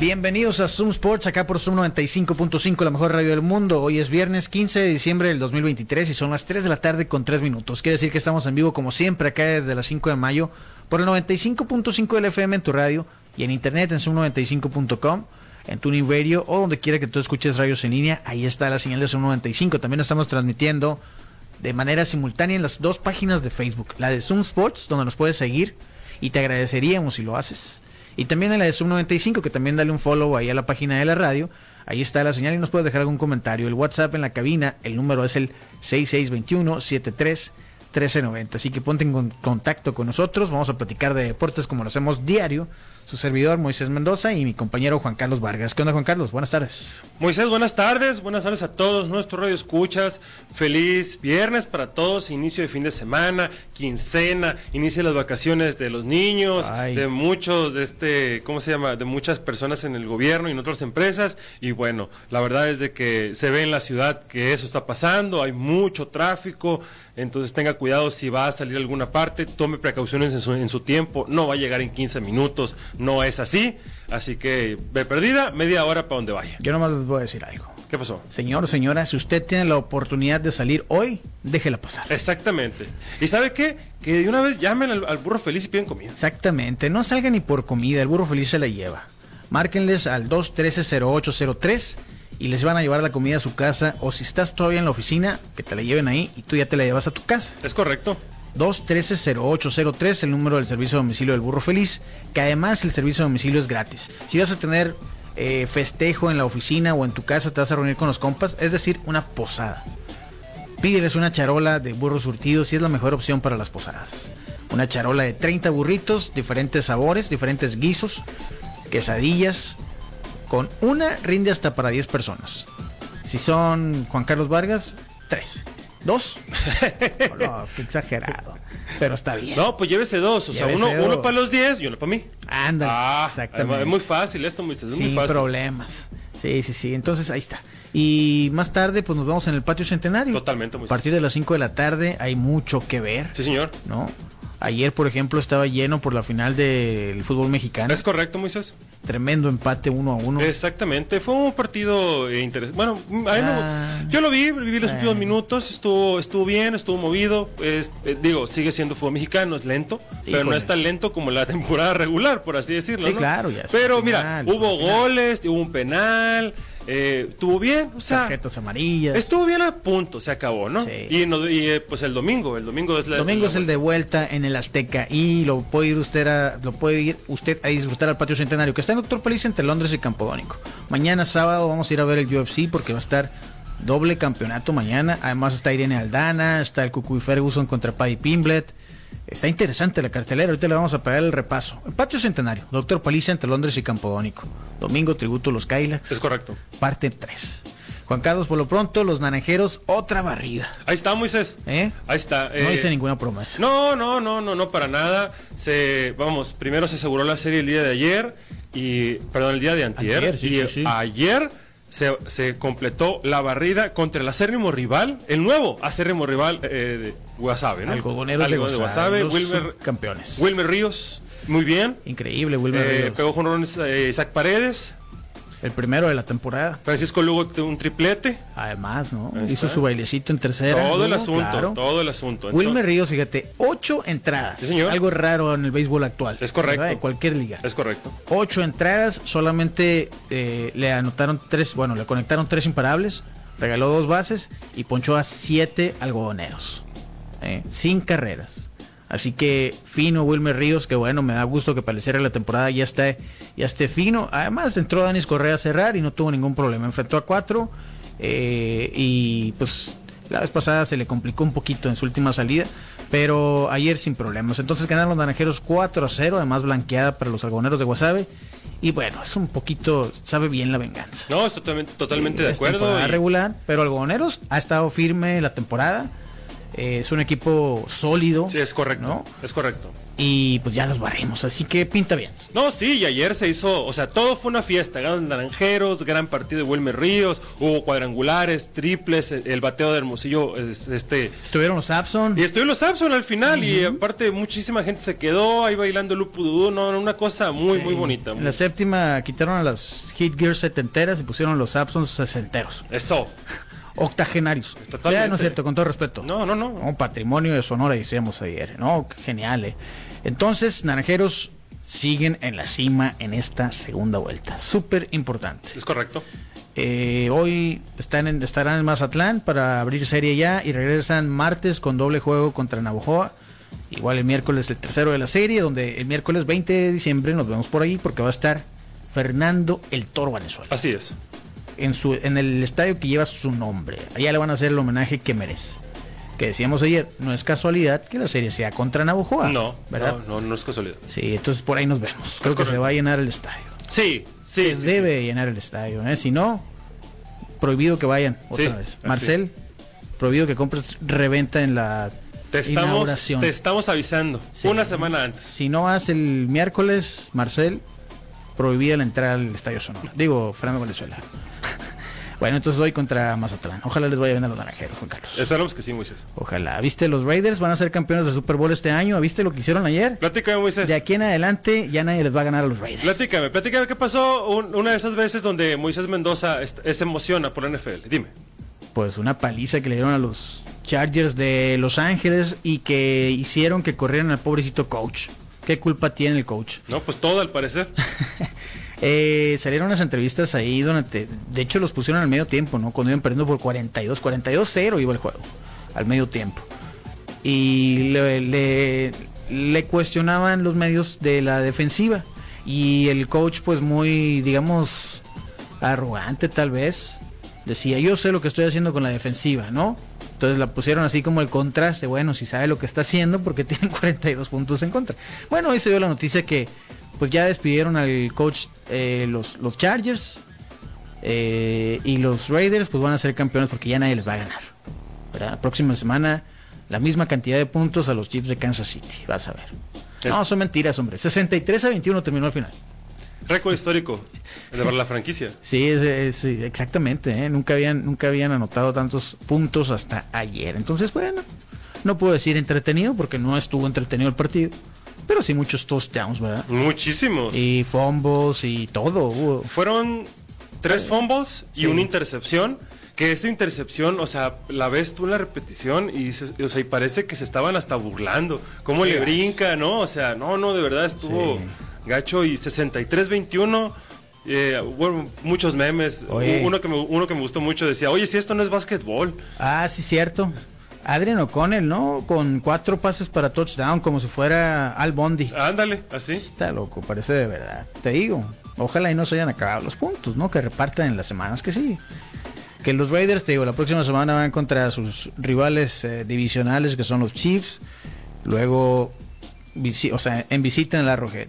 Bienvenidos a Zoom Sports, acá por Zoom 95.5, la mejor radio del mundo. Hoy es viernes 15 de diciembre del 2023 y son las 3 de la tarde con 3 minutos. Quiere decir que estamos en vivo como siempre acá desde las 5 de mayo por el 95.5 del FM en tu radio y en internet en zoom95.com, en Tuning Radio o donde quiera que tú escuches radios en línea. Ahí está la señal de Zoom 95. También estamos transmitiendo de manera simultánea en las dos páginas de Facebook. La de Zoom Sports, donde nos puedes seguir y te agradeceríamos si lo haces y también en la de Sub 95, que también dale un follow ahí a la página de la radio. Ahí está la señal y nos puedes dejar algún comentario. El WhatsApp en la cabina, el número es el 6621 73 1390. Así que ponte en contacto con nosotros. Vamos a platicar de deportes como lo hacemos diario su servidor Moisés Mendoza y mi compañero Juan Carlos Vargas. ¿Qué onda Juan Carlos? Buenas tardes. Moisés, buenas tardes, buenas tardes a todos nuestros radio escuchas. Feliz viernes para todos, inicio de fin de semana, quincena, inicio de las vacaciones de los niños, de muchos, de este, ¿cómo se llama? De muchas personas en el gobierno y en otras empresas. Y bueno, la verdad es de que se ve en la ciudad que eso está pasando, hay mucho tráfico, entonces tenga cuidado si va a salir a alguna parte, tome precauciones en su, en su tiempo, no va a llegar en 15 minutos, no es así. Así que, ve perdida, media hora para donde vaya. Yo nomás les voy a decir algo. ¿Qué pasó? Señor o señora, si usted tiene la oportunidad de salir hoy, déjela pasar. Exactamente. ¿Y sabe qué? Que de una vez llamen al, burro feliz y piden comida. Exactamente. No salga ni por comida, el burro feliz se la lleva. Márquenles al 213-0803 y les van a llevar la comida a su casa. O si estás todavía en la oficina, que te la lleven ahí y tú ya te la llevas a tu casa. Es correcto. 213-0803, el número del servicio de domicilio del Burro Feliz, que además el servicio de domicilio es gratis. Si vas a tener eh, festejo en la oficina o en tu casa, te vas a reunir con los compas, es decir, una posada. Pídeles una charola de burros surtidos y es la mejor opción para las posadas. Una charola de 30 burritos, diferentes sabores, diferentes guisos, quesadillas. Con una rinde hasta para 10 personas. Si son Juan Carlos Vargas, 3. ¿Dos? no, qué exagerado. Pero está bien. No, pues llévese dos. O sea, uno, uno para los diez y uno para mí. Anda. Ah, exactamente. Es muy fácil esto, muy, es Sin muy fácil. problemas. Sí, sí, sí. Entonces ahí está. Y más tarde, pues nos vamos en el patio centenario. Totalmente. A partir de las 5 de la tarde hay mucho que ver. Sí, señor. ¿No? Ayer, por ejemplo, estaba lleno por la final del fútbol mexicano. Es correcto, Moisés. Tremendo empate uno a uno. Exactamente, fue un partido eh, interesante. Bueno, ah. yo lo vi, viví los últimos minutos, estuvo estuvo bien, estuvo movido. Eh, digo, sigue siendo fútbol mexicano, es lento, pero no es tan lento como la temporada regular, por así decirlo. Sí, claro, ya. Pero mira, hubo goles, hubo un penal. Eh, estuvo bien, o sea. Tarjetas amarillas. Estuvo bien a punto, se acabó, ¿no? Sí. Y, eh, pues el domingo, el domingo es la. El domingo es el de vuelta en el Azteca y lo puede ir usted a, lo puede ir usted a disfrutar al patio centenario que está en Doctor Feliz entre Londres y Campodónico. Mañana sábado vamos a ir a ver el UFC porque va a estar doble campeonato mañana. Además está Irene Aldana, está el Cucuy Ferguson contra Paddy Pimblet. Está interesante la cartelera, ahorita le vamos a pegar el repaso. El patio centenario, Doctor Paliza entre Londres y Campodónico. Domingo, tributo a los Kylax. Es correcto. Parte 3. Juan Carlos, por lo pronto, los naranjeros, otra barrida. Ahí está, Moisés. ¿Eh? Ahí está. no hice eh, ninguna promesa. No, no, no, no, no, para nada. Se, vamos, primero se aseguró la serie el día de ayer y, perdón, el día de antier. y ayer se, completó la barrida contra el acérrimo rival, el nuevo acérrimo rival eh, de Guasave, ¿no? Algodoneros de Guasave, Wilmer, campeones. Wilmer Ríos, muy bien. Increíble, Wilmer eh, Ríos. Pegó con eh, Isaac Paredes, el primero de la temporada. Francisco Lugo un triplete. Además, ¿no? Hizo su bailecito en tercera. Todo el asunto, todo el asunto. Wilmer Ríos, fíjate, ocho entradas. señor. Algo raro en el béisbol actual. Es correcto. De cualquier liga. Es correcto. Ocho entradas, solamente eh, le anotaron tres, bueno, le conectaron tres imparables, regaló dos bases y ponchó a siete algodoneros. Eh, sin carreras. Así que fino Wilmer Ríos, que bueno, me da gusto que de la temporada ya esté, ya esté fino. Además entró Danis Correa a cerrar y no tuvo ningún problema. Enfrentó a cuatro eh, y pues La vez pasada se le complicó un poquito en su última salida, pero ayer sin problemas. Entonces ganaron los naranjeros 4 a 0, además blanqueada para los algoneros de Guasave. Y bueno, es un poquito, sabe bien la venganza. No, estoy totalmente, totalmente de acuerdo. Y... regular, pero Algodoneros ha estado firme la temporada. Eh, es un equipo sólido. Sí, es correcto. ¿no? Es correcto. Y pues ya los barremos, así que pinta bien. No, sí, y ayer se hizo, o sea, todo fue una fiesta. Ganan Naranjeros, gran partido de Wilmer Ríos, hubo cuadrangulares, triples, el bateo de Hermosillo, este. Estuvieron los Abson. Y estuvieron los Abson al final, y aparte muchísima gente se quedó ahí bailando Upududú, no, una cosa muy, sí. muy bonita. En la séptima quitaron a las Hit Gears setenteras y pusieron los Absons sesenteros. Eso. Octogenarios. Ya no es cierto, con todo respeto. No, no, no. Un patrimonio de Sonora, decíamos ayer, ¿no? Genial, ¿eh? Entonces, Naranjeros siguen en la cima en esta segunda vuelta. Súper importante. Es correcto. Eh, hoy están en, estarán en Mazatlán para abrir serie ya y regresan martes con doble juego contra Navojoa. Igual el miércoles el tercero de la serie, donde el miércoles 20 de diciembre nos vemos por ahí porque va a estar Fernando el Toro Valenzuela. Así es en, su, en el estadio que lleva su nombre. Allá le van a hacer el homenaje que merece. Que decíamos ayer, no es casualidad que la serie sea contra Navojoa. No, ¿verdad? No, no, no es casualidad. Sí, entonces por ahí nos vemos. Creo es que correcto. se va a llenar el estadio. Sí, sí. Se sí, debe sí. llenar el estadio. ¿eh? Si no, prohibido que vayan otra vez. Marcel, prohibido que compres reventa en la te estamos, te estamos avisando una semana antes. Si no vas el miércoles, Marcel, prohibida la entrada al Estadio Sonora. Digo, Fernando Venezuela. Bueno, entonces hoy contra Mazatlán. Ojalá les vaya bien a los naranjeros, Juan Carlos. Esperamos que sí, Moisés. Ojalá. ¿Viste? Los Raiders van a ser campeones del Super Bowl este año. ¿Viste lo que hicieron ayer? Platícame, Moisés. De aquí en adelante ya nadie les va a ganar a los Raiders. Platícame, platícame qué pasó un, una de esas veces donde Moisés Mendoza se emociona por la NFL. Dime. Pues una paliza que le dieron a los Chargers de Los Ángeles y que hicieron que corrieran al pobrecito coach. ¿Qué culpa tiene el coach? No, pues todo al parecer. eh, salieron las entrevistas ahí donde, de hecho los pusieron al medio tiempo, ¿no? Cuando iban perdiendo por 42, 42-0 iba el juego, al medio tiempo. Y le, cuestionaban los medios de la defensiva. Y el coach, pues muy, digamos, arrogante tal vez. Decía, yo sé lo que estoy haciendo con la defensiva, ¿no? Entonces la pusieron así como el contraste, bueno, si sabe lo que está haciendo porque tienen 42 puntos en contra. Bueno, hoy se dio la noticia que pues ya despidieron al coach eh, los, los Chargers eh, y los Raiders pues van a ser campeones porque ya nadie les va a ganar. ¿verdad? La próxima semana la misma cantidad de puntos a los Chiefs de Kansas City, vas a ver. Es... No, son mentiras, hombre. 63 a 21 terminó al final. Récord histórico de la franquicia. Sí, es, es, exactamente. ¿eh? Nunca, habían, nunca habían anotado tantos puntos hasta ayer. Entonces, bueno, no puedo decir entretenido porque no estuvo entretenido el partido. Pero sí muchos touchdowns, ¿verdad? Muchísimos. Y fumbles y todo. Hubo. Fueron tres fumbles y sí. una intercepción. Que esa intercepción, o sea, la ves tú en la repetición y, se, o sea, y parece que se estaban hasta burlando. Cómo le brinca, ¿no? O sea, no, no, de verdad estuvo... Sí gacho y 63-21. Eh, bueno, muchos memes. Oye. Uno que, me, uno que me gustó mucho decía, oye, si esto no es básquetbol. Ah, sí, cierto. Adrian O'Connell, ¿no? Con cuatro pases para touchdown, como si fuera Al Bondi. Ándale, así. Está loco, parece de verdad. Te digo, ojalá y no se hayan acabado los puntos, ¿no? Que repartan en las semanas que sí. Que los Raiders, te digo, la próxima semana van contra sus rivales eh, divisionales, que son los Chiefs. Luego, o sea, en visita en la Arrowhead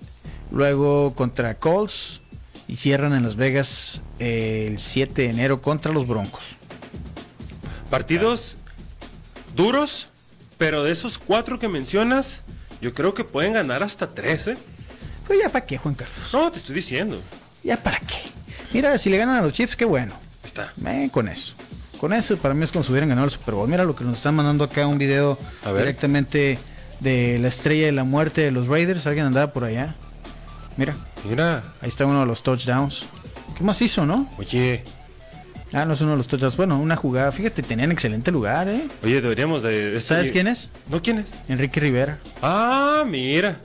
luego contra Colts y cierran en Las Vegas eh, el 7 de enero contra los Broncos. Partidos duros, pero de esos cuatro que mencionas, yo creo que pueden ganar hasta 13. Pues ya para qué, Juan Carlos. No, te estoy diciendo. Ya para qué. Mira, si le ganan a los Chiefs, qué bueno. Está. Eh, con eso. Con eso para mí es como si hubieran ganado el Super Bowl. Mira lo que nos están mandando acá un video directamente de la estrella de la muerte de los Raiders. Alguien andaba por allá. Mira. Mira. Ahí está uno de los touchdowns. ¿Qué más hizo, no? Oye. Ah, no es uno de los touchdowns. Bueno, una jugada. Fíjate, tenían excelente lugar, ¿eh? Oye, deberíamos de... Este... ¿Sabes quién es? ¿No quién es? Enrique Rivera. Ah, mira.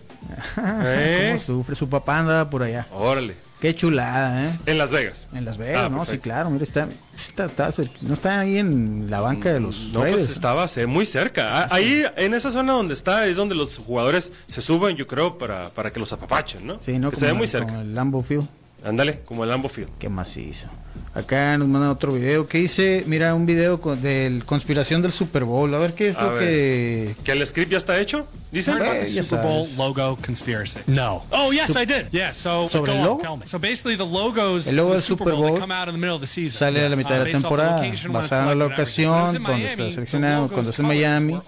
¿Eh? ¿Cómo sufre? Su papá andaba por allá. Órale. Qué chulada, ¿eh? En Las Vegas. En Las Vegas, ah, ¿no? Perfecto. Sí, claro. Mira, está, está, está, no está ahí en la banca de los. No, pues estaba ¿no? muy cerca. Ah, ahí, en esa zona donde está, es donde los jugadores se suben, yo creo, para, para que los apapachen, ¿no? Sí, no. Que se ve muy cerca. el Lambo Field. Ándale, como el Lambo Field. Qué macizo. Acá nos mandan otro video que dice, mira, un video con, del conspiración del Super Bowl. A ver qué es A lo ver. que... ¿Que el script ya está hecho? Dicen. Eh, Super Bowl logo conspiracy. No. Oh yes, I did. Yeah. So Sobre el logo? So basically, the logos. El logo del Super Bowl, they Bowl come out in the middle of the season. Sale a la mitad de la temporada, basado en la donde Miami, está seleccionado, cuando está en Miami,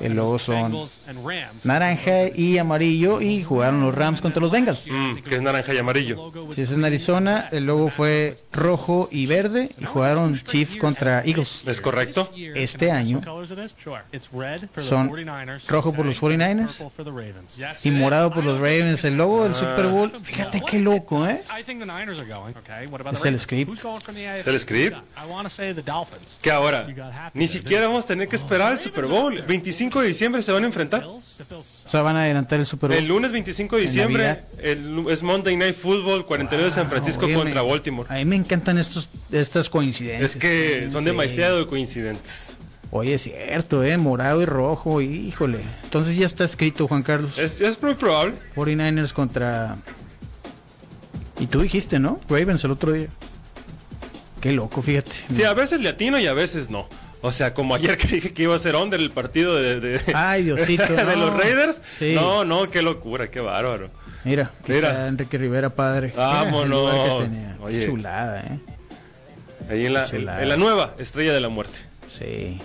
el logo son naranja y amarillo y jugaron los Rams contra los Bengals. Mm, que es naranja y amarillo. Si es en Arizona, el logo fue rojo y verde y jugaron Chiefs contra Eagles. ¿Es correcto? Este año son rojo por los 49ers y morado por los Ravens. El logo del Super Bowl, fíjate qué loco, ¿eh? Es el script. ¿Es el script? Que ahora, ni siquiera vamos a tener que esperar el Super Bowl. El 25 de diciembre se van a enfrentar. O sea, van a adelantar el Super El Bowl. lunes 25 de diciembre el, es Monday Night Football 49 de San Francisco contra Baltimore. A mí me encantan estos, estas coincidencias. Es que son Sí. demasiado coincidentes. Oye, es cierto, ¿eh? Morado y rojo, híjole. Entonces ya está escrito, Juan Carlos. Es, es muy probable. 49ers contra... Y tú dijiste, ¿no? Ravens el otro día. Qué loco, fíjate. Sí, a veces le atino y a veces no. O sea, como ayer que dije que iba a ser under el partido de, de- Ay, Diosito, de no. los Raiders. Sí. No, no, qué locura, qué bárbaro. Mira, aquí Mira. está Enrique Rivera, padre. Vámonos. Mira el lugar que tenía. Qué Oye. chulada, ¿eh? Ahí en la, Chulada. en la nueva estrella de la muerte. Sí.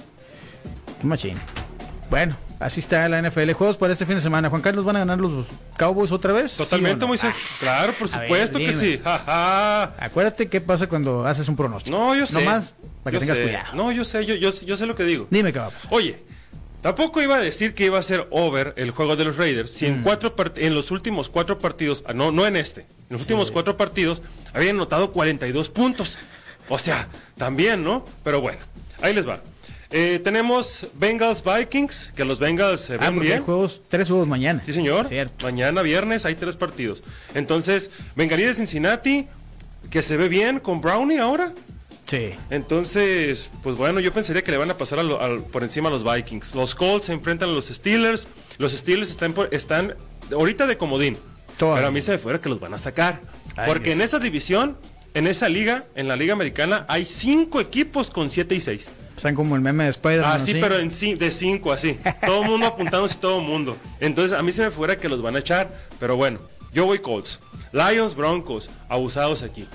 Qué machín. Bueno, así está la NFL. Juegos para este fin de semana. Juan Carlos, ¿van a ganar los Cowboys otra vez? ¿Sí Totalmente, no? Moisés. claro, por ver, supuesto que sí. Ja, ja. Acuérdate qué pasa cuando haces un pronóstico. No, yo sé. Nomás para que Yo tengas sé. cuidado. No, yo sé, yo, yo, yo sé lo que digo. Dime qué va a pasar. Oye, tampoco iba a decir que iba a ser over el juego de los Raiders si Mm. en cuatro part- en los últimos cuatro partidos, ah, no, no en este, en los últimos cuatro partidos habían anotado 42 puntos. O sea, también, ¿no? Pero bueno, ahí les va. Eh, tenemos Bengals Vikings, que los Bengals se Ah, ven porque hay bien. juegos, tres juegos mañana. Sí, señor. Cierto. Mañana viernes hay tres partidos. Entonces, Bengalí de Cincinnati, que se ve bien con Brownie ahora. Sí. Entonces, pues bueno, yo pensaría que le van a pasar a lo- por encima a los Vikings. Los Colts se enfrentan a los Steelers. Los Steelers están, por- están ahorita de comodín. Todavía. Pero a mí se me fuera que los van a sacar. Ay, porque Dios. en esa división, en esa liga, en la liga americana, hay cinco equipos con 7 y 6. Están como el meme de Spider-Man. Así, ¿sí? Ah, pero en de 5, así. Todo el mundo apuntándose todo el mundo. Entonces, a mí se me fuera que los van a echar. Pero bueno, yo voy Colts. Lions, Broncos, abusados aquí.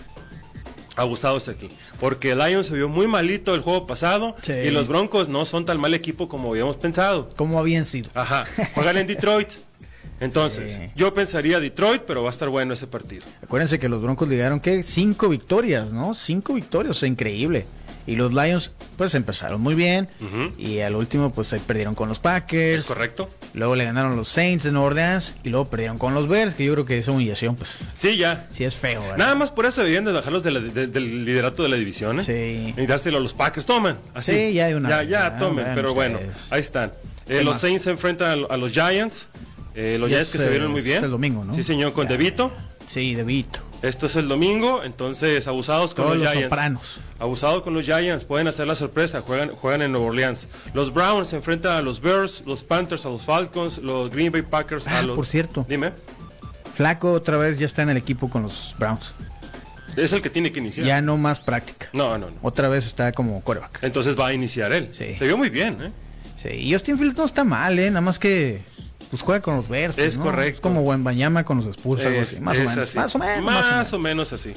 Abusados aquí. Porque Lions se vio muy malito el juego pasado. Sí. Y los Broncos no son tan mal equipo como habíamos pensado. ¿Cómo habían sido? Ajá. Juegan en Detroit. Entonces, Sí. yo pensaría Detroit, pero va a estar bueno ese partido. Acuérdense que los Broncos llegaron, ¿qué? Cinco victorias, ¿no? Cinco victorias, o sea, increíble. Y los Lions, pues empezaron muy bien. Y al último, pues ahí perdieron con los Packers. ¿Es correcto? Luego le ganaron los Saints de Nueva Orleans. Y luego perdieron con los Bears, que yo creo que esa humillación, pues Sí, ya. sí es feo, ¿verdad? Nada más por eso debían de bajarlos de la- de- del liderato de la división, ¿eh? Sí. A los Packers, tomen. Así. Sí, ya de una Ya, vez, ya, ya, tomen. pero bueno, ahí están. Eh, ¿Qué los más? Saints se enfrentan a, lo- a los Giants. Eh, los Giants que se vieron muy es bien. el domingo, ¿no? Sí, señor, con Ya. Devito. Sí, de Vito. Esto es el domingo, entonces abusados con Todos los, los Giants. sopranos. Abusados con los Giants, pueden hacer la sorpresa, juegan, juegan en Nueva Orleans. Los Browns se enfrentan a los Bears, los Panthers a los Falcons, los Green Bay Packers a Ah, los... por cierto. Dime, Flaco otra vez ya está en el equipo con los Browns. es el que tiene que iniciar. Ya no más práctica. No, no, no. Otra vez está como coreback. Entonces va a iniciar él. Sí. Se vio muy bien, ¿eh? Sí, y Austin Fields no está mal, ¿eh? Nada más que pues juega con los Bears. pues, Es ¿no? correcto. Es como Wembanyama con los Spurs, algo así. Más o menos. así. Más o menos. Más, más o menos así.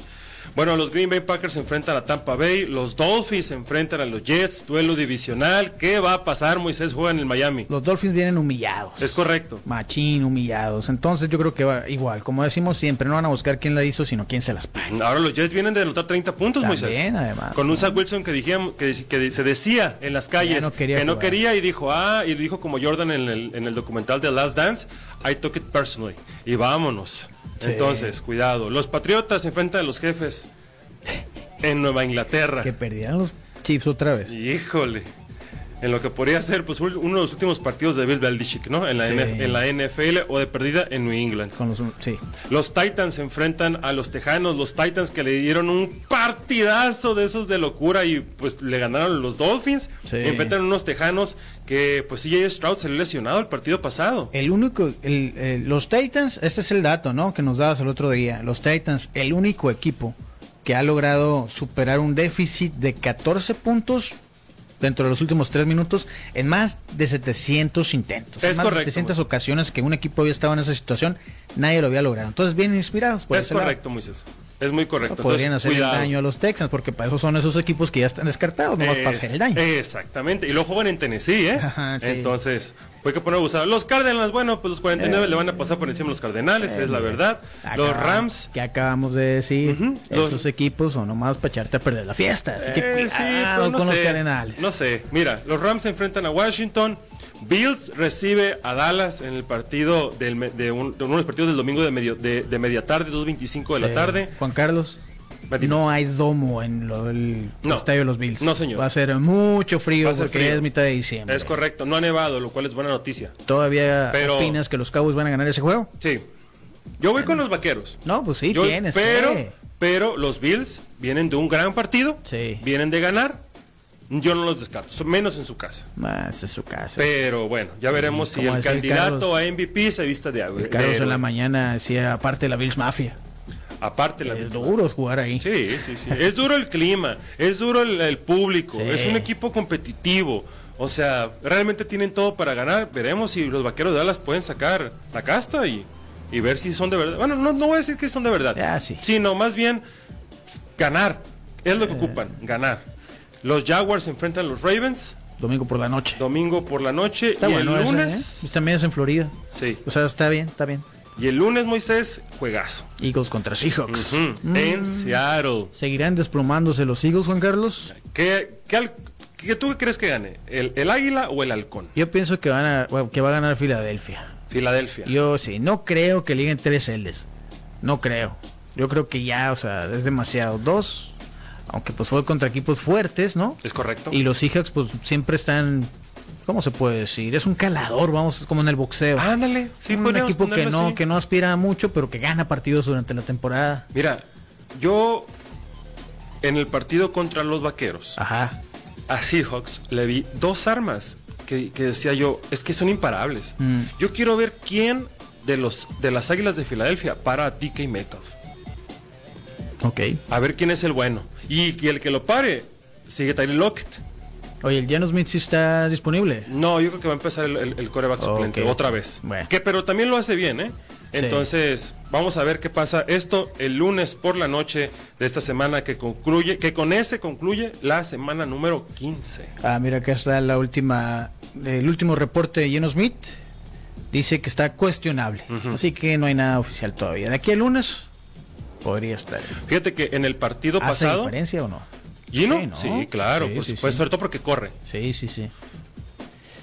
Bueno, los Green Bay Packers se enfrentan a Tampa Bay, los Dolphins se enfrentan a los Jets, duelo divisional. ¿Qué va a pasar? Moisés juega en el Miami. Los Dolphins vienen humillados. Es correcto. Machín, humillados. Entonces yo creo que va igual. Como decimos siempre, no van a buscar quién la hizo, sino quién se las paga. Ahora los Jets vienen de anotar 30 puntos, También, Moisés. además, Con un Zach Wilson que, dijimos, que, se decía en las calles no quería que no quería y dijo, ah, y dijo como Jordan en el, en el documental de Last Dance, I took it personally. Y vámonos. Sí. Entonces, cuidado. Los Patriotas se enfrentan a los jefes en Nueva Inglaterra. Que perdieran los Chiefs otra vez. Híjole. En lo que podría ser pues uno de los últimos partidos de Bill Belichick, ¿no? En la, Sí. NF en la NFL o de perdida en New England. Con los, sí. Los Titans se enfrentan a los Tejanos, los Titans que le dieron un partidazo de esos de locura y pues le ganaron los Dolphins. Sí. Enfrentan a unos Tejanos que pues CJ Stroud se le lesionado el partido pasado. El único, el- el- los Titans, este es el dato, ¿no? Que nos dabas el otro día. Los Titans, el único equipo que ha logrado superar un déficit de 14 puntos dentro de los últimos tres minutos en más de 700 intentos. en Es más correcto, de 700 Moisés. ocasiones que un equipo había estado en esa situación, nadie lo había logrado. Entonces, bien inspirados. por es ese lado. correcto, Moisés. Es muy correcto. Podrían Entonces, hacer cuidado. daño a los Texans, porque para eso son esos equipos que ya están descartados, no más para hacer el daño. Exactamente. Y luego juegan en Tennessee, ¿eh? Ajá, sí. Entonces, hay que poner usar. Los Cardinals, bueno, pues los 49 le van a pasar por encima a los Cardenales, es la verdad. Los Rams. Que acabamos de decir, esos equipos son nomás para echarte a perder la fiesta. Así que Eh, sí, cuidado pero no con los Cardenales. No sé. Mira, los Rams se enfrentan a Washington. Bills recibe a Dallas en el partido del, de, un- de uno de los partidos del domingo de, medio, de, de media tarde, 2.25 de Sí. la tarde. Juan Carlos, no hay domo en lo- el No. estadio de los Bills. No, señor. Va a ser mucho frío ser porque frío. es mitad de diciembre. Es correcto, no ha nevado, lo cual es buena noticia. ¿Todavía Pero- opinas que los Cowboys van a ganar ese juego? Sí. Yo voy con los vaqueros. No, pues sí, Yo- tienes. pero, que. pero los Bills vienen de un gran partido. Sí. Vienen de ganar. Yo no los descarto, menos en su casa. Más es su casa. Pero bueno, ya veremos si el candidato Carlos. a MVP se vista de agua. El Carlos en la mañana decía, aparte de la Bills Mafia. Aparte la Es duro jugar ahí. Sí, sí, sí. Es duro el clima, es duro el, el público, Sí. es un equipo competitivo. O sea, realmente tienen todo para ganar. Veremos si los vaqueros de Dallas pueden sacar la casta y, y ver si son de verdad. Bueno, no, no voy a decir que son de verdad. Ya, sí. Sino más bien ganar. Es lo que ocupan, ganar. Los Jaguars se enfrentan a los Ravens Domingo por la noche. domingo por la noche Está y bueno el ese, lunes. ¿eh? También es en Florida. Sí. O sea, está bien, está bien. Y el lunes, Moisés, juegazo. Eagles contra Seahawks. Mm, En Seattle. ¿Seguirán desplomándose los Eagles, Juan Carlos? ¿Qué, qué, qué tú crees que gane? ¿El, el águila o el halcón? Yo pienso que, van a, que va a ganar Filadelfia. Filadelfia. Yo sí, no creo que liguen tres L's. No creo. Yo creo que ya, o sea, es demasiado. Dos, aunque pues fue contra equipos fuertes, ¿no? ¿Es correcto? Y los Seahawks pues siempre están, ¿cómo se puede decir? Es un calador, vamos, como en el boxeo. Ándale, sí, un equipo que no, así. que no aspira a mucho, pero que gana partidos durante la temporada. Mira, yo en el partido contra los vaqueros Ajá. a Seahawks le vi dos armas que, que decía yo, es que son imparables. Mm. Yo quiero ver quién de los de las Águilas de Filadelfia para a DK Metcalf. Ok. A ver quién es el bueno. Y que el que lo pare sigue Tyler Lockett. Oye, el Geno Smith sí está disponible. No, yo creo que va a empezar el, el, el coreback suplente otra vez. Bueno. Que pero también lo hace bien, ¿eh? Sí. Entonces, vamos a ver qué pasa. Esto el lunes por la noche de esta semana que concluye, que con ese concluye la semana número 15. Ah, mira, acá está la última, el último reporte de Geno Smith. Dice que está cuestionable. Así que no hay nada oficial todavía. De aquí al lunes podría estar. Fíjate que en el partido ¿Hace pasado, diferencia o no? Gino, Sí, ¿no? sí, claro, Sí, por sí, supuesto, sobre todo porque corre. Sí, sí, sí.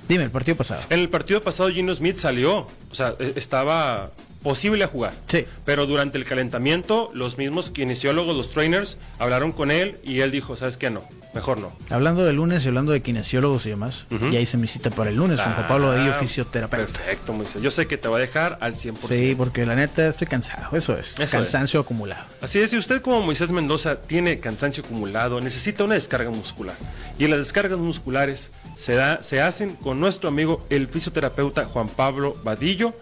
Dime, el partido pasado. En el partido pasado Gino Smith salió, o sea, e- estaba posible a jugar. Sí. Pero durante el calentamiento, los mismos kinesiólogos, los trainers, hablaron con él y él dijo, ¿sabes qué? No, mejor no. Hablando de lunes y hablando de kinesiólogos y demás, ya hice mi cita para el lunes con Juan Pablo Badillo, Ah, fisioterapeuta. Perfecto, Moisés. Yo sé que te va a dejar al 100%. Sí, porque la neta estoy cansado, eso es. Eso cansancio acumulado. Así es, si usted como Moisés Mendoza tiene cansancio acumulado, necesita una descarga muscular. Y las descargas musculares se, da, se hacen con nuestro amigo el fisioterapeuta Juan Pablo Vadillo.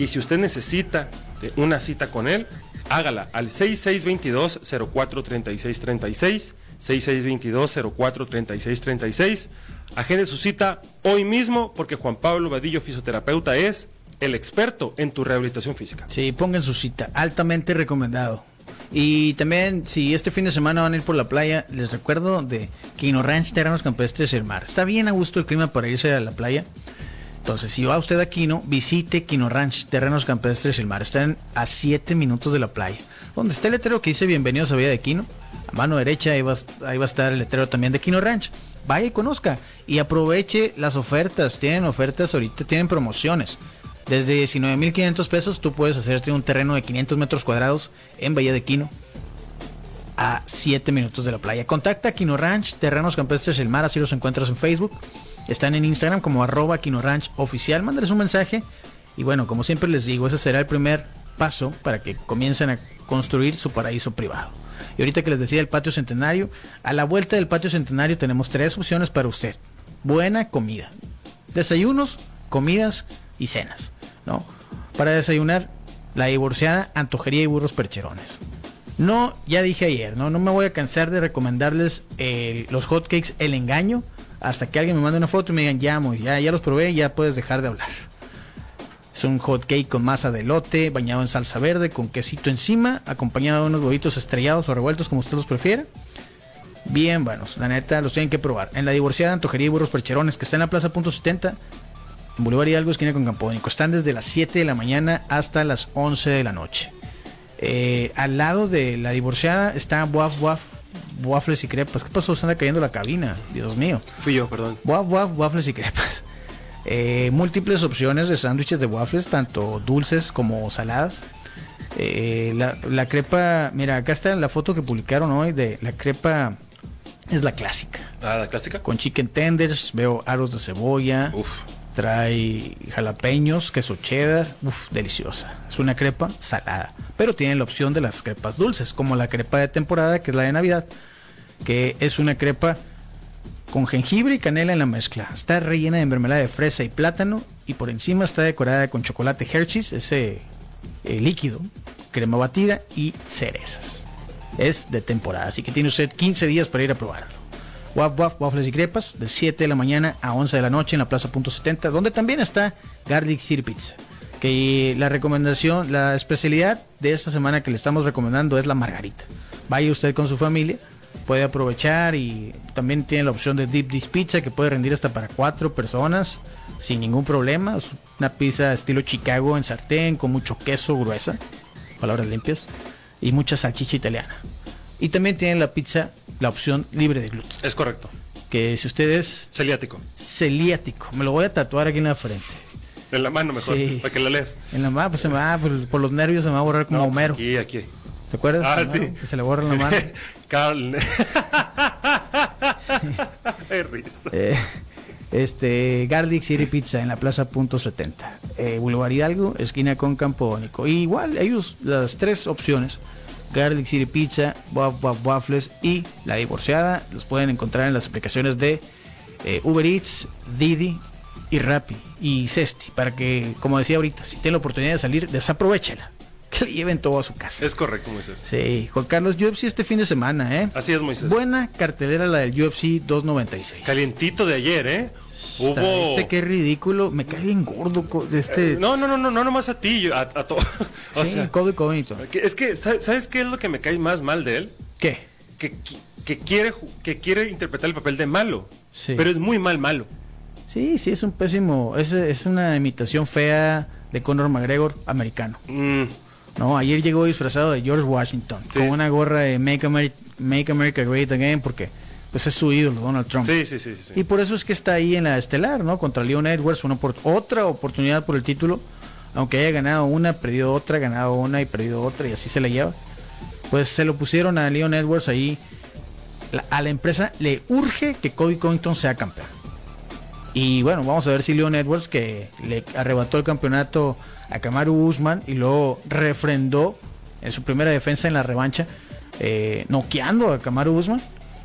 Y si usted necesita de una cita con él, hágala al 6622-043636. 6622-043636. Agende su cita hoy mismo porque Juan Pablo Vadillo, fisioterapeuta, es el experto en tu rehabilitación física. Sí, pongan su cita, altamente recomendado. Y también, si este fin de semana van a ir por la playa, les recuerdo de Quino Ranch Terrenos Campestres el Mar. Está bien a gusto el clima para irse a la playa. Entonces, si va usted a Quino, visite Quino Ranch Terrenos Campestres el Mar. Están a 7 minutos de la playa. Donde está el letrero que dice Bienvenidos a Villa de Quino. A mano derecha ahí va, ahí va a estar el letrero también de Quino Ranch. Vaya y conozca. Y aproveche las ofertas. Tienen ofertas ahorita, tienen promociones. Desde 19.500 pesos tú puedes hacerte un terreno de 500 metros cuadrados en Bahía de Quino a 7 minutos de la playa. Contacta a Quino Ranch, Terrenos Campestres El Mar, así los encuentras en Facebook. Están en Instagram como arroba Kino Ranch oficial. Mándales un mensaje. Y bueno, como siempre les digo, ese será el primer paso para que comiencen a construir su paraíso privado. Y ahorita que les decía el patio centenario, a la vuelta del patio centenario tenemos tres opciones para usted. Buena comida. Desayunos, comidas y cenas. ¿no? Para desayunar, la divorciada antojería y burros percherones. No, ya dije ayer, no, no me voy a cansar de recomendarles los hotcakes El Engaño hasta que alguien me mande una foto y me digan, ya, ya, ya los probé, ya puedes dejar de hablar. Es un hot cake con masa de elote, bañado en salsa verde, con quesito encima, acompañado de unos huevitos estrellados o revueltos, como usted los prefiera. Bien buenos, la neta, los tienen que probar. En la divorciada Antojería y Burros Percherones, que está en la Plaza Punto 70, en Bolívar Hidalgo, esquina con Campodónico. Están desde las 7 de la mañana hasta las 11 de la noche. Eh, al lado de la divorciada está Waf Waf, Waffles y Crepas. ¿Qué pasó? Se anda cayendo la cabina, Dios mío. Fui yo, perdón. Waf, waf, waffles y crepas. Eh, múltiples opciones de sándwiches de waffles, tanto dulces como saladas. Eh, la, la crepa, mira, acá está la foto que publicaron hoy de la crepa, es la clásica. Ah, la clásica. Con chicken tenders, veo aros de cebolla, Uf. trae jalapeños, queso cheddar, uff, deliciosa. Es una crepa salada, pero tiene la opción de las crepas dulces, como la crepa de temporada, que es la de Navidad, que es una crepa con jengibre y canela en la mezcla. Está rellena de mermelada de fresa y plátano y por encima está decorada con chocolate Hershey's, ese eh, líquido, crema batida y cerezas. Es de temporada, así que tiene usted 15 días para ir a probarlo. Waf Waf, waffles y crepas, de 7 de la mañana a 11 de la noche en la Plaza Punto 70, donde también está Garlic City Pizza. Que la recomendación, la especialidad de esta semana que le estamos recomendando es la margarita. Vaya usted con su familia, puede aprovechar y también tiene la opción de Deep Dish Pizza que puede rendir hasta para cuatro personas sin ningún problema. Es una pizza estilo Chicago en sartén con mucho queso gruesa, palabras limpias, y mucha salchicha italiana. Y también tiene la pizza, la opción libre de gluten. Es correcto. Que si usted es Celiático. celíatico, me lo voy a tatuar aquí en la frente. En la mano mejor, Sí. para que la leas. En la mano, pues se me va, por, por los nervios se me va a borrar como No, pues Homero. aquí, aquí. ¿Te acuerdas? Ah, sí. Que se le borra la mano. Carl. Risa. Eh, este, Garlic City Pizza en la Plaza Punto 70. Eh, Boulevard Hidalgo, esquina con Campodónico. Y igual, ellos, las tres opciones. Garlic City Pizza, Waf Waf Waffles y La Divorciada. Los pueden encontrar en las aplicaciones de eh, Uber Eats, Didi y Rappi y Cesti. Para que, como decía ahorita, si tienen la oportunidad de salir, desaprovechela. Que le lleven todo a su casa. Es correcto, Moisés. Sí, Juan Carlos, UFC este fin de semana, ¿eh? Así es, Moisés. Buena cartelera la del UFC 296. Calientito de ayer, ¿eh? Hubo. Este qué ridículo, me cae bien gordo este. Eh, No, no, no, no, no nomás a ti, a, a todo. o sí, sea, Kobe Covington. es que, ¿sabes qué es lo que me cae más mal de él? ¿Qué? Que, que quiere, que quiere interpretar el papel de malo. Sí. Pero es muy mal malo. Sí, sí, es un pésimo. Es, es una imitación fea de Conor McGregor americano. Mm, No, ayer llegó disfrazado de George Washington Sí. con una gorra de Make America, Make America Great Again porque pues es su ídolo Donald Trump. sí, sí, sí, sí. Y por eso es que está ahí en la estelar, ¿no? Contra Leon Edwards, una otra oportunidad por el título. Aunque haya ganado una, perdido otra, ganado una y perdido otra, y así se la lleva. Pues se lo pusieron a Leon Edwards ahí. La- a la empresa le urge que Cody Covington sea campeón. Y bueno, vamos a ver si Leon Edwards, que le arrebató el campeonato a Kamaru Usman y luego refrendó en su primera defensa en la revancha, eh, noqueando a Kamaru Usman.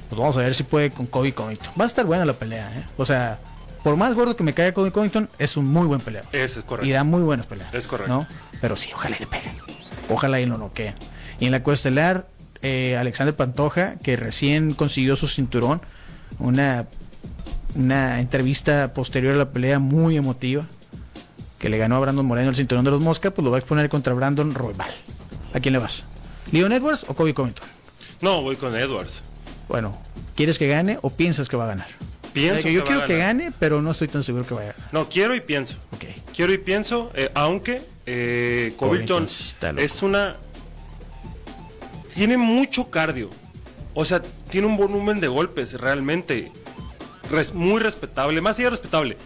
Pues vamos a ver si puede con Cody Covington. Va a estar buena la pelea, ¿eh? O sea, por más gordo que me caiga Cody Covington, es un muy buen peleador. Ese es correcto. Y da muy buenas peleas. Es correcto. ¿no? Pero sí, ojalá y le peguen. Ojalá y lo noqueen. Y en la cuestelar, eh, Alexander Pantoja, que recién consiguió su cinturón, una, una entrevista posterior a la pelea muy emotiva, que le ganó a Brandon Moreno el cinturón de los Mosca, pues lo va a exponer contra Brandon Roybal. ¿A quién le vas? ¿Leon Edwards o Kobe Covington? No, voy con Edwards. Bueno, ¿quieres que gane o piensas que va a ganar? Pienso Que yo que va quiero que gane, pero no estoy tan seguro que vaya a ganar. No, quiero y pienso. Ok. Quiero y pienso, eh, aunque eh, Covington Covington es una... Tiene mucho cardio. O sea, tiene un volumen de golpes realmente res- muy respetable. Más allá respetable,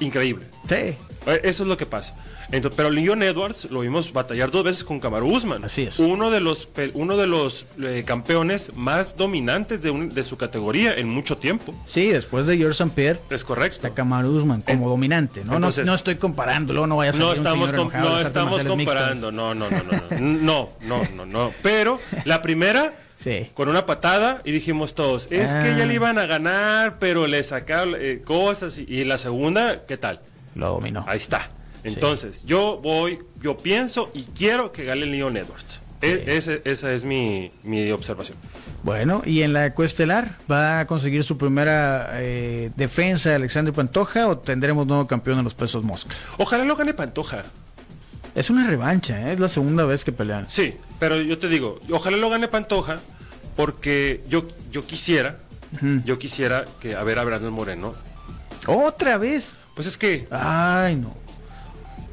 increíble. Sí, Eh, eh, eso es lo que pasa. Entonces, pero Leon Edwards lo vimos batallar dos veces con Kamaru Usman. Así es. Uno de los, uno de los eh, campeones más dominantes de, un, de, su categoría en mucho tiempo. Sí, después de George St. Pierre. Es correcto. Está Usman como dominante. ¿no? No, no, estoy comparándolo, no No estamos, no estamos comparando. Mixtos. No, no, no, no. No, no, no, no. Pero la primera. Sí. Con una patada y dijimos todos, es que ya ah. le iban a ganar, pero le sacaron eh, cosas. Y la segunda, ¿qué tal? Lo dominó. Ahí está. Entonces, yo voy, yo pienso y quiero que gane Leon Edwards. E- ese- esa es mi, mi observación. Bueno, y en la cuestelar, ¿va a conseguir su primera eh, defensa Alexander Pantoja o tendremos nuevo campeón en los pesos mosca? Ojalá lo gane Pantoja. Es una revancha, ¿eh? es la segunda vez que pelean. Sí, pero yo te digo, ojalá lo gane Pantoja, porque yo, yo quisiera, yo quisiera que, a ver, a Brandon Moreno. ¿Otra vez? Pues es que, Ay, no.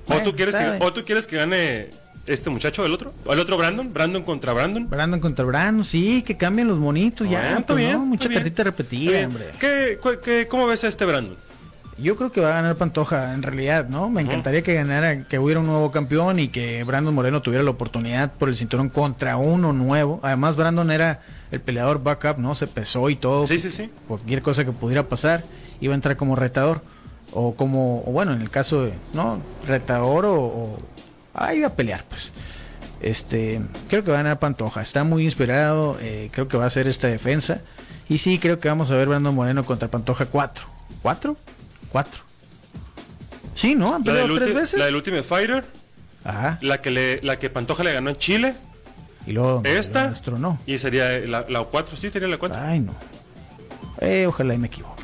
o, tú quieres que, o tú quieres que gane este muchacho, el otro, el otro Brandon, Brandon contra Brandon. Brandon contra Brandon, sí, que cambien los monitos ya. Está pues, bien, ¿no? Mucha está bien. cartita Está repetida, bien. hombre. ¿Qué, qué- cómo ves a este Brandon? Yo creo que va a ganar Pantoja, en realidad, ¿no? Me encantaría que ganara, que hubiera un nuevo campeón y que Brandon Moreno tuviera la oportunidad por el cinturón contra uno nuevo. Además, Brandon era el peleador backup, ¿no? Se pesó y todo. Sí, sí, sí. Cualquier cosa que pudiera pasar, iba a entrar como retador. O como, o bueno, en el caso de, ¿no? Retador o, o- ah, iba a pelear, pues. Este, creo que va a ganar Pantoja. Está muy inspirado, eh, creo que va a hacer esta defensa. Y sí, creo que vamos a ver Brandon Moreno contra Pantoja 4. ¿4? 4. Sí, ¿no? ¿Han peleado tres veces? la del Ultimate Fighter, Ajá. la que, le, la que Pantoja le ganó en Chile, Y luego esta, destronó. y sería la, la 4, sí, sería la 4. Ay, no. Eh, ojalá y me equivoque.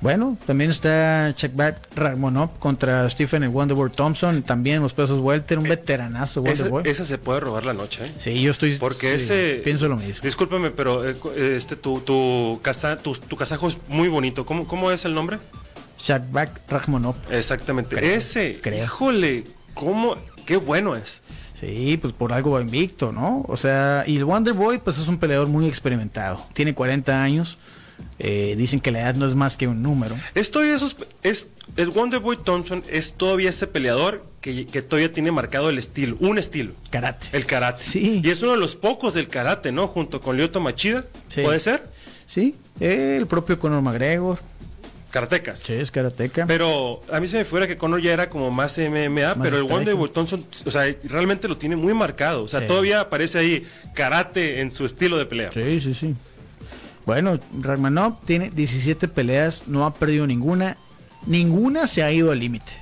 Bueno, también está Checkback Ramonov contra Stephen el Wonderboy Thompson. También los pesos Welter, un veteranazo esa, Wonderboy. esa se puede robar la noche, ¿eh? Sí, yo estoy. Porque sí, ese. Pienso lo mismo. Discúlpame, pero eh, eh, este tu tu, casa, tu tu casajo es muy bonito. ¿Cómo, cómo es el nombre? Checkback Ramonov. Exactamente. Creo, ese. creo. Híjole, cómo qué bueno es. Sí, pues por algo va invicto, ¿no? O sea, y el Wonderboy, pues es un peleador muy experimentado. Tiene 40 años. Eh, dicen que la edad no es más que un número. Estoy esos es el Wonderboy Thompson es todavía ese peleador que, que todavía tiene marcado el estilo, un estilo, Karate. el karate. Sí. Y es uno de los pocos del karate, ¿no? Junto con Lyoto Machida. Sí. ¿Puede ser? Sí, eh, el propio Conor McGregor. Karatecas. Sí, es karateca. Pero a mí se me fuera que Conor ya era como más MMA, pero el striker. Wonderboy Thompson, o sea, realmente lo tiene muy marcado. O sea, Sí. todavía aparece ahí karate en su estilo de pelea. Sí, sí, sí. Bueno, Ragmanov tiene 17 peleas, no ha perdido ninguna. Ninguna se ha ido al límite.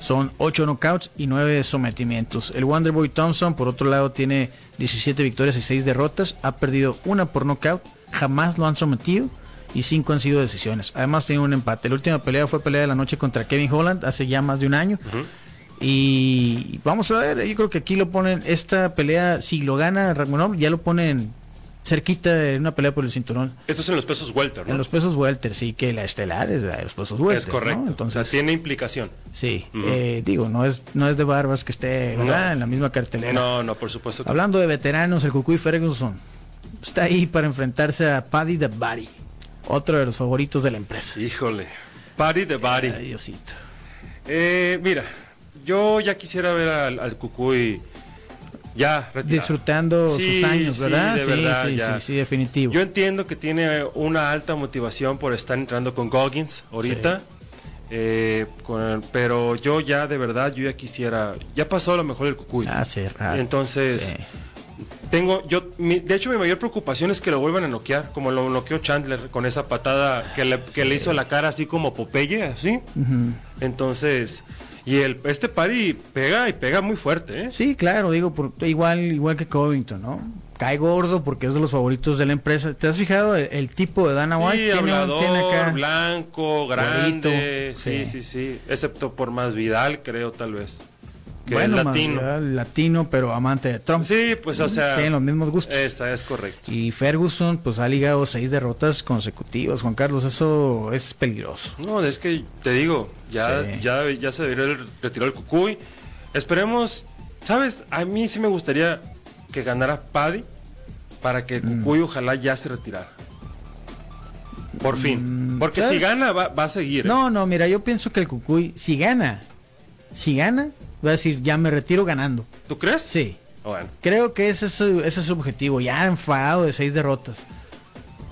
Son 8 knockouts y 9 sometimientos. El Wonderboy Thompson, por otro lado, tiene 17 victorias y 6 derrotas. Ha perdido una por knockout, jamás lo han sometido y 5 han sido decisiones. Además, tiene un empate. La última pelea fue pelea de la noche contra Kevin Holland hace ya más de un año. Y vamos a ver, yo creo que aquí lo ponen, esta pelea, si lo gana Ragmanov, ya lo ponen cerquita de una pelea por el cinturón. Esto es en los pesos welter, ¿no? En los pesos welter, sí, que la estelar es la de los pesos welter. es correcto. ¿no? Entonces, o sea, tiene implicación. sí, eh, digo, no es, no es de barbas que esté. No. en la misma cartelera. No, no, por supuesto. que- Hablando de veteranos, el Cucuy Ferguson está ahí para enfrentarse a Paddy the Body, otro de los favoritos de la empresa. Híjole. Party de body. Ay, Diosito. Eh, mira, yo ya quisiera ver al, al Cucuy ya retirado. Disfrutando Sí, sus años, ¿verdad? de Sí, verdad, sí, ya. sí, sí, definitivo. Yo entiendo que tiene una alta motivación por estar entrando con Goggins ahorita. eh, con- pero yo ya de verdad, yo ya quisiera, ya pasó a lo mejor el Cucuy. Ah, sí, raro. Entonces, tengo, yo, mi- de hecho mi mayor preocupación es que lo vuelvan a noquear, como lo noqueó Chandler con esa patada que le, que le hizo la cara así como Popeye, así. Entonces, y el, este pari pega y pega muy fuerte, ¿eh? Sí, claro, digo, por, igual, igual que Covington, ¿no? Cae gordo porque es de los favoritos de la empresa. ¿Te has fijado el, el tipo de Dana White? Sí, tiene, hablador, tiene acá- blanco, grande, sí. sí, sí, excepto por más Vidal, creo, tal vez. Que bueno, es latino. latino, pero amante de Trump. Sí, pues, o sea, Tienen los mismos gustos. esa es correcto. Y Ferguson, pues ha ligado seis derrotas consecutivas. Juan Carlos, eso es peligroso. No, es que te digo, ya, Sí. ya, ya se debería retirar el Cucuy. Esperemos, ¿sabes? A mí sí me gustaría que ganara Paddy para que el Mm. Cucuy ojalá ya se retirara. Por fin. Porque ¿sabes? si gana, va, va a seguir. ¿eh? No, no, mira, yo pienso que el Cucuy, si gana, si gana, va a decir, ya me retiro ganando. ¿Tú crees? Sí. Bueno. Creo que ese es su, ese es su objetivo, ya enfadado de seis derrotas.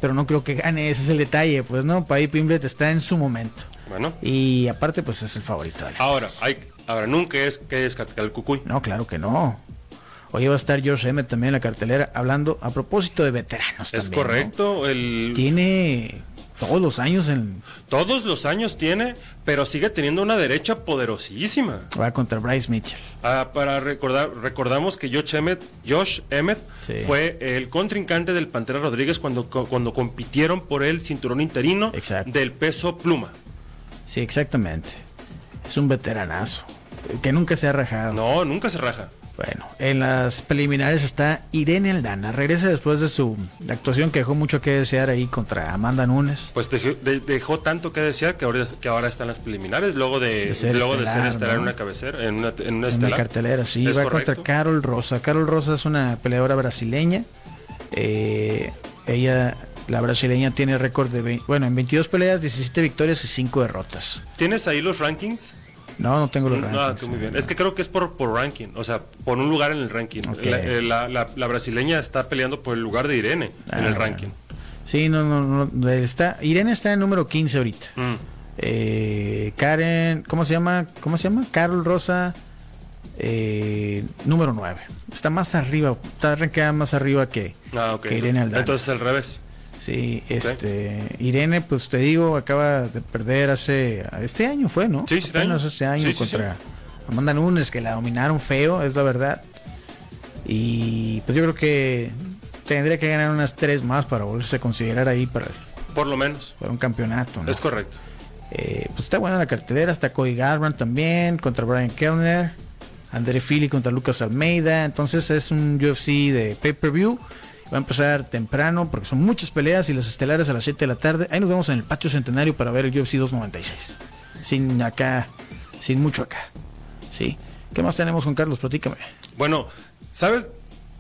Pero no creo que gane, ese es el detalle, pues no, Paddy Pimblet está en su momento. Bueno. Y aparte, pues es el favorito de la Ahora, hay, ahora nunca es que descartar el cucuy. No, claro que no. Hoy va a estar George Emmett también en la cartelera hablando a propósito de veteranos. Es también, ¿no? correcto. El, Tiene todos los años en todos los años tiene, pero sigue teniendo una derecha poderosísima. va contra Bryce Mitchell. Ah, para recordar, recordamos que Josh Emmett, Josh Emmett Sí. fue el contrincante del Pantera Rodríguez cuando, cuando compitieron por el cinturón interino Exacto. del peso pluma. Sí, exactamente. Es un veteranazo que nunca se ha rajado. No, nunca se raja. Bueno, en las preliminares está Irene Aldana. Regresa después de su actuación que dejó mucho que desear ahí contra Amanda Nunes. Pues dejó, de- dejó tanto que desear que ahora, que ahora están las preliminares, luego de, De ser luego de ser estelar, estelar una cabecera, en una, en una En la estelar. cartelera, sí, va correcto. contra Carol Rosa. Carol Rosa es una peleadora brasileña. Eh, ella, la brasileña, tiene récord de, bueno, en 22 peleas, 17 victorias y 5 derrotas. ¿Tienes ahí los rankings? No, no tengo los No, rankings. tú muy bien. Es que creo que es por, por ranking, o sea, por un lugar en el ranking. La, eh, la- brasileña está peleando por el lugar de Irene en Ah, el ranking. Sí, no, no, no. Está, Irene está en número 15 ahorita. Mm. Eh, Karen, ¿cómo se llama? ¿Cómo se llama? Carol Rosa, eh, número 9. Está más arriba, está arrancada más arriba que, Ah, que Irene Aldana. Entonces al revés. Sí, este, Irene, pues te digo, acaba de perder hace, este año fue, ¿no? Sí, este año. este año Sí, sí, contra Amanda Nunes, que la dominaron feo, es la verdad. Y pues yo creo que tendría que ganar unas tres más para volverse a considerar ahí para, Por lo menos. para un campeonato, ¿no? Es correcto. Eh, pues está buena la cartelera, está Cody Garbrandt también contra Brian Kellner, André Fili contra Lucas Almeida, entonces es un UFC de pay-per-view, va a empezar temprano porque son muchas peleas y las estelares a las 7 de la tarde, ahí nos vemos en el patio centenario para ver el UFC 296, sin acá, sin mucho acá, ¿sí? ¿Qué más tenemos con Carlos? Platícame. Bueno, ¿sabes?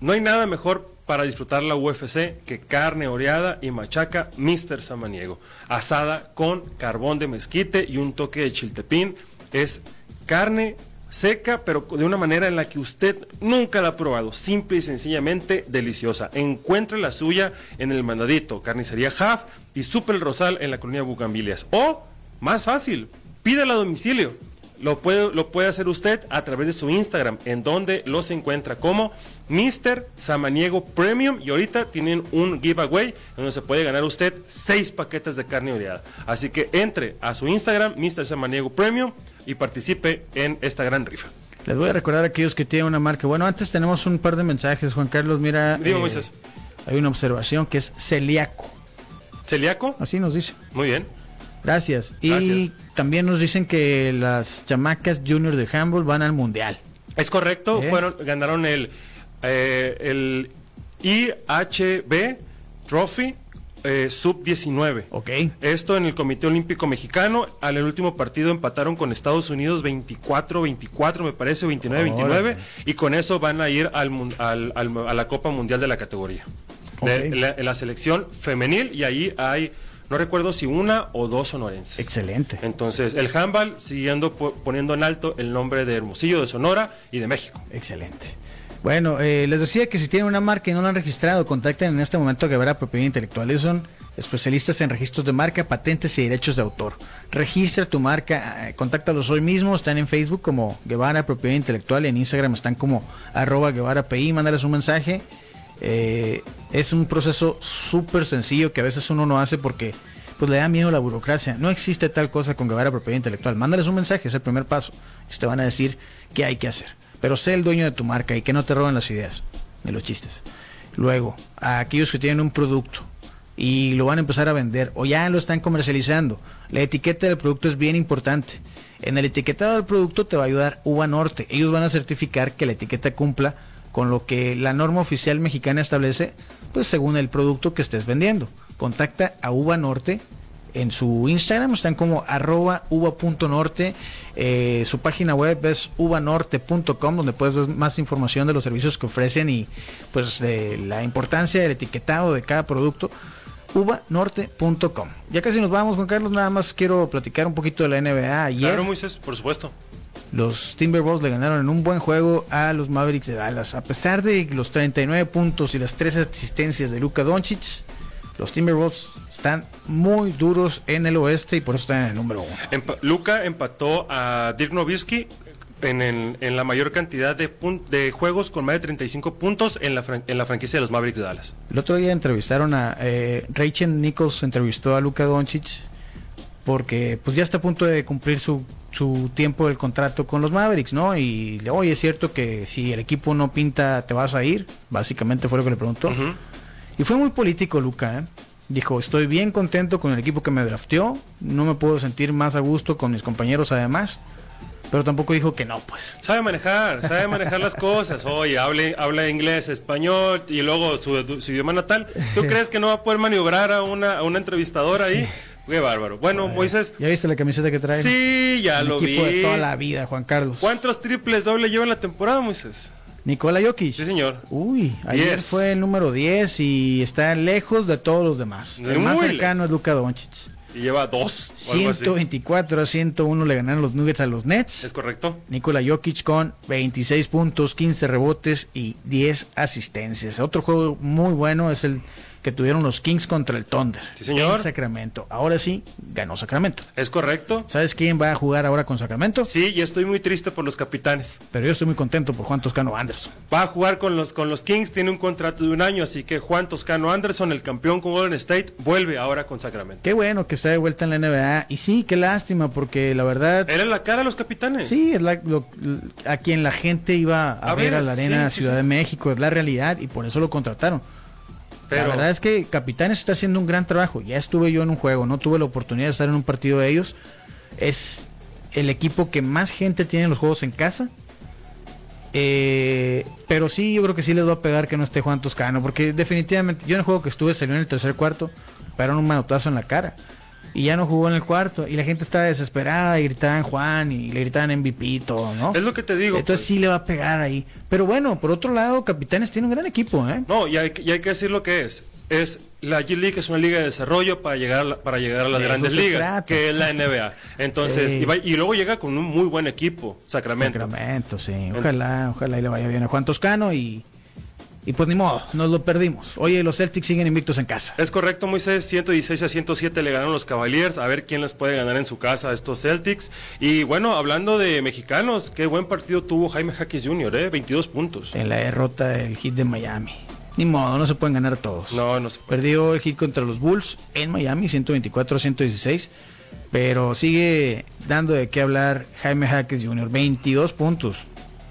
No hay nada mejor para disfrutar la UFC que carne oreada y machaca Mr. Samaniego. Asada con carbón de mezquite y un toque de chiltepín. Es carne seca, pero de una manera en la que usted nunca la ha probado. Simple y sencillamente deliciosa. Encuentre la suya en el mandadito, carnicería Half y Super Rosal en la colonia Bugambilias. O, más fácil, pídela a domicilio. Lo puede, lo puede hacer usted a través de su Instagram, en donde los encuentra como Mr. Samaniego Premium. Y ahorita tienen un giveaway donde se puede ganar usted seis paquetes de carne oreada. Así que entre a su Instagram, Mr. Samaniego Premium, y participe en esta gran rifa. Les voy a recordar a aquellos que tienen una marca. Bueno, antes tenemos un par de mensajes, Juan Carlos. Mira, eh, Moisés. hay una observación que es celíaco. ¿Celíaco? Así nos dice. Muy bien. Gracias. Y también nos dicen que las chamacas junior de handball van al mundial. Es correcto, Bien. fueron, ganaron el, eh, el IHB Trophy eh, Sub-19. Ok. Esto en el Comité Olímpico Mexicano. Al el último partido empataron con Estados Unidos 24-24, me parece, 29-29. Órale. Y con eso van a ir al, al- al- a la Copa Mundial de la categoría. De la, la selección femenil y ahí hay, no recuerdo si una o dos sonorenses. Excelente. Entonces, el handball siguiendo po- poniendo en alto el nombre de Hermosillo, de Sonora y de México. Excelente. Bueno, eh, les decía que si tienen una marca y no la han registrado, contacten en este momento a Guevara Propiedad Intelectual. Ellos son especialistas en registros de marca, patentes y derechos de autor. Registra tu marca, eh, contáctalos hoy mismo. Están en Facebook como Guevara Propiedad Intelectual en Instagram están como arroba Guevara PI. Mándales un mensaje. Eh, es un proceso súper sencillo que a veces uno no hace porque pues le da miedo la burocracia. No existe tal cosa con Guevara Propiedad Intelectual. Mándales un mensaje, es el primer paso. Y te van a decir qué hay que hacer. Pero sé el dueño de tu marca y que no te roben las ideas de los chistes. Luego, a aquellos que tienen un producto y lo van a empezar a vender o ya lo están comercializando, la etiqueta del producto es bien importante. En el etiquetado del producto te va a ayudar Uva Norte. Ellos van a certificar que la etiqueta cumpla con lo que la norma oficial mexicana establece, pues según el producto que estés vendiendo. Contacta a Uva Norte en su Instagram, están como arroba uva.norte. Eh, su página web es uvanorte.com, donde puedes ver más información de los servicios que ofrecen y pues de la importancia del etiquetado de cada producto. uvanorte.com. Ya casi nos vamos, Juan Carlos. Nada más quiero platicar un poquito de la NBA. Ayer Claro, Moisés, por supuesto. los Timberwolves le ganaron en un buen juego a los Mavericks de Dallas. A pesar de los 39 puntos y las 3 asistencias de Luka Doncic, los Timberwolves están muy duros en el oeste y por eso están en el número uno. Empa- Luca empató a Dirk Nowitzki en, el- en la mayor cantidad de, de juegos con más de 35 puntos en la, en la franquicia de los Mavericks de Dallas. El otro día entrevistaron a eh, Rachel Nichols, entrevistó a Luka Doncic porque pues ya está a punto de cumplir su, su tiempo del contrato con los Mavericks, ¿no? Y oye, es cierto que si el equipo no pinta, te vas a ir. Básicamente fue lo que le preguntó. Ujú. Y fue muy político Luca, ¿eh? Dijo, estoy bien contento con el equipo que me drafteó, no me puedo sentir más a gusto con mis compañeros además, pero tampoco dijo que no, pues. Sabe manejar, sabe manejar las cosas. Oye, hable, habla inglés, español y luego su, su idioma natal. ¿Tú crees que no va a poder maniobrar a una, a una entrevistadora ahí? Qué bárbaro. Bueno, Moisés, ¿Ya viste la camiseta que trae? sí, ya El lo equipo vi. de toda la vida, Juan Carlos. ¿Cuántos triples doble lleva en la temporada, Moisés? Nikola Jokic. Sí, señor. Uy, ayer fue el número 10 y está lejos de todos los demás. El Muy más lejos. cercano es Luka Doncic. Y lleva dos. o algo así. 124 a 101 le ganaron los Nuggets a los Nets. ¿Es correcto? Nikola Jokic con 26 puntos, 15 rebotes y 10 asistencias. Otro juego muy bueno es el que tuvieron los Kings contra el Thunder. Sí, señor. En Sacramento. Ahora sí, ganó Sacramento. ¿Es correcto? ¿Sabes quién va a jugar ahora con Sacramento? Sí, y estoy muy triste por los capitanes. Pero yo estoy muy contento por Juan Toscano Anderson. Va a jugar con los, con los Kings, tiene un contrato de un año, así que Juan Toscano Anderson, el campeón con Golden State, vuelve ahora con Sacramento. Qué bueno que está de vuelta en la NBA. Y sí, qué lástima, porque la verdad. Era la cara de los capitanes. Sí, es la- lo- a quien la gente iba a, A ver, ver, a la arena sí, Ciudad sí. de México, es la realidad y por eso lo contrataron. Pero La verdad es que Capitanes está haciendo un gran trabajo. Ya estuve yo en un juego, no tuve la oportunidad de estar en un partido de ellos. Es el equipo que más gente tiene en los juegos en casa. Eh, pero sí, yo creo que sí les va a pegar que no esté Juan Toscano, porque definitivamente yo en el juego que estuve salió en el tercer cuarto, pero un manotazo en la cara. Y ya no jugó en el cuarto. Y la gente estaba desesperada y gritaban Juan y le gritaban MVP y todo, ¿no? es lo que te digo. Entonces pues. sí le va a pegar ahí. Pero bueno, por otro lado, Capitanes tiene un gran equipo, ¿eh? No, y hay, que- y hay que decir lo que es. Es la G League es una liga de desarrollo para llegar a la- para llegar a las De grandes ligas, trata. que es la NBA. Entonces, Sí. y, va- y luego llega con un muy buen equipo, Sacramento. Sacramento, sí. Ojalá, ojalá y le vaya bien a Juan Toscano y, y pues ni modo, nos lo perdimos. Oye, los Celtics siguen invictos en casa. Es correcto, Moisés. 116 a 107 le ganaron los Cavaliers. A ver quién les puede ganar en su casa a estos Celtics. Y bueno, hablando de mexicanos, qué buen partido tuvo Jaime Jaquez Jr., ¿eh? 22 puntos. En la derrota del hit de Miami. Ni modo, no se pueden ganar todos. No, no se puede. Perdió el hit contra los Bulls en Miami, 124 a 116. Pero sigue dando de qué hablar Jaime Jaques Jr. 22 puntos.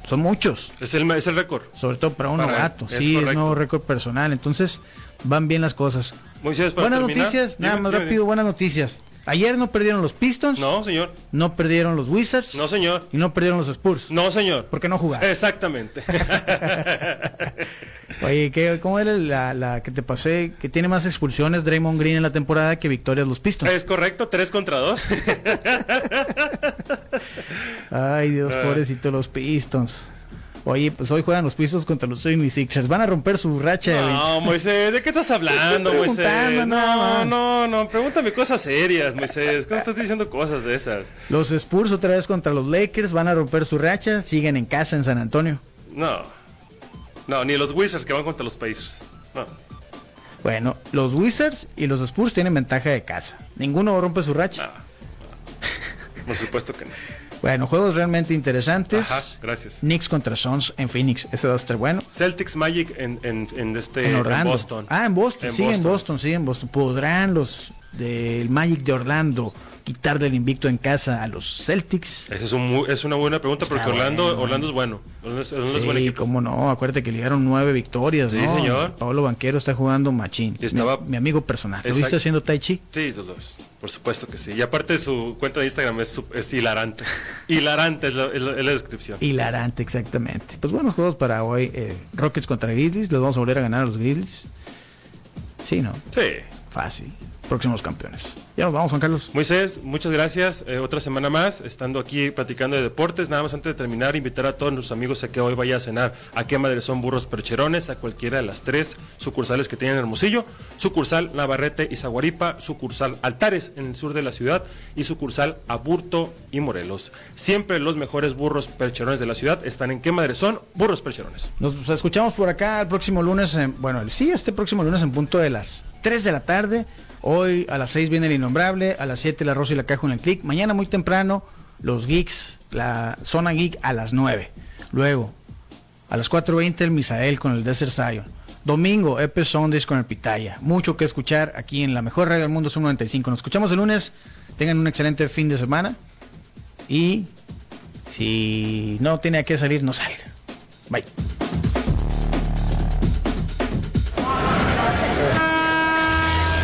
Son muchos. Es el, es el récord. Sobre todo para un Para él, es sí, es nuevo récord personal. Entonces, van bien las cosas. Moisés, para Buenas terminar, noticias, nada dime, más dime, rápido, buenas noticias. Ayer no perdieron los Pistons, No, señor. no perdieron los Wizards No, señor. y no perdieron los Spurs. No, señor. Porque no jugaron. Exactamente. Oye, ¿qué, ¿cómo era la, la que te pasé? Que tiene más expulsiones Draymond Green en la temporada que victorias los Pistons. es correcto, 3 contra 2. Ay, Dios, Ah. pobrecito los Pistons. Oye, pues hoy juegan los Pistons contra los 76ers. Van a romper su racha de No, Moisés, ¿de qué estás hablando, Moisés? No, no, no, pregúntame cosas serias, Moisés. ¿Cómo estás diciendo cosas de esas? Los Spurs otra vez contra los Lakers. Van a romper su racha. Siguen en casa en San Antonio. No. No, ni los Wizards que van contra los Pacers. No. Bueno, los Wizards y los Spurs tienen ventaja de casa. Ninguno rompe su racha. No, no. Por supuesto que no. Bueno, juegos realmente interesantes. Ajá, gracias. Knicks contra Suns en Phoenix. Ese va a estar bueno. Celtics Magic en, en, en este en Orlando. Boston. Ah, en Boston. En sí, en. Boston, sí, en Boston. ¿Podrán los del Magic de Orlando quitarle el invicto en casa a los Celtics? Esa es, un mu- es una buena pregunta Está porque Orlando, bueno. Orlando es bueno. Orlando es, Orlando es buen Sí, equipo. cómo no. Acuérdate que le dieron nueve victorias, Sí, ¿no? señor. Pablo Banquero está jugando machín. Estaba- mi, mi amigo personal. ¿Lo viste haciendo Tai Chi? Sí, los- por supuesto que sí. Y aparte su cuenta de Instagram es, hilarante. hilarante es la, es la- es la descripción. Hilarante, exactamente. Pues buenos juegos para hoy. eh, Rockets contra Grizzlies. Les vamos a volver a ganar a los Grizzlies. Sí, ¿no? Sí. Fácil. Próximos campeones. Ya nos vamos, Juan Carlos. Moisés, muchas gracias. Eh, otra semana más, estando aquí platicando de deportes. Nada más antes de terminar, invitar a todos nuestros amigos a que hoy vaya a cenar a qué madre son burros percherones, a cualquiera de las tres sucursales que tienen en Hermosillo, sucursal Navarrete y Zaguaripa, sucursal Altares en el sur de la ciudad y sucursal Aburto y Morelos. Siempre los mejores burros percherones de la ciudad están en qué madre son burros percherones. Nos escuchamos por acá el próximo lunes, en, bueno, sí, este próximo lunes en punto de las 3 de la tarde. Hoy a las 6 viene el innombrable, a las 7 la Rosa y la Caja en el Click. Mañana muy temprano, los geeks, la zona geek a las 9. Luego, a las 4.20 el Misael con el Desert Zion. Domingo, Epe Sundays con el Pitaya. Mucho que escuchar aquí en la mejor radio del mundo, es 95. Nos escuchamos el lunes. Tengan un excelente fin de semana. Y si no tiene que salir, no salga. Bye.